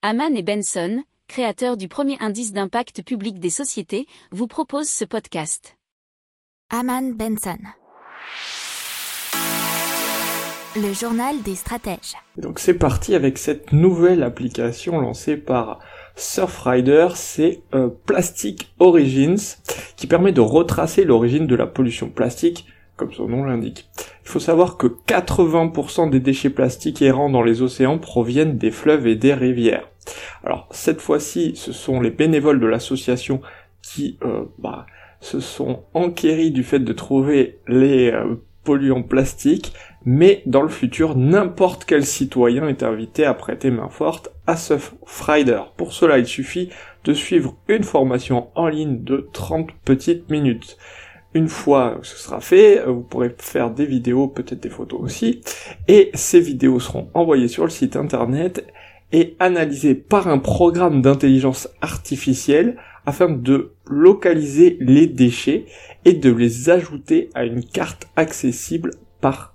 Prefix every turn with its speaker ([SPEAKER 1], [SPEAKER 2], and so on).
[SPEAKER 1] Haman et Benson, créateurs du premier indice d'impact public des sociétés, vous proposent ce podcast.
[SPEAKER 2] Haman Benson. Le journal des stratèges.
[SPEAKER 3] Donc c'est parti avec cette nouvelle application lancée par Surfrider, c'est euh, Plastic Origins, qui permet de retracer l'origine de la pollution plastique, comme son nom l'indique. Il faut savoir que 80% des déchets plastiques errants dans les océans proviennent des fleuves et des rivières. Alors cette fois-ci, ce sont les bénévoles de l'association qui euh, bah, se sont enquéris du fait de trouver les euh, polluants plastiques, mais dans le futur, n'importe quel citoyen est invité à prêter main forte à Surfrider. Pour cela, il suffit de suivre une formation en ligne de 30 petites minutes. Une fois ce sera fait, vous pourrez faire des vidéos, peut-être des photos aussi, et ces vidéos seront envoyées sur le site internet et analysées par un programme d'intelligence artificielle afin de localiser les déchets et de les ajouter à une carte accessible par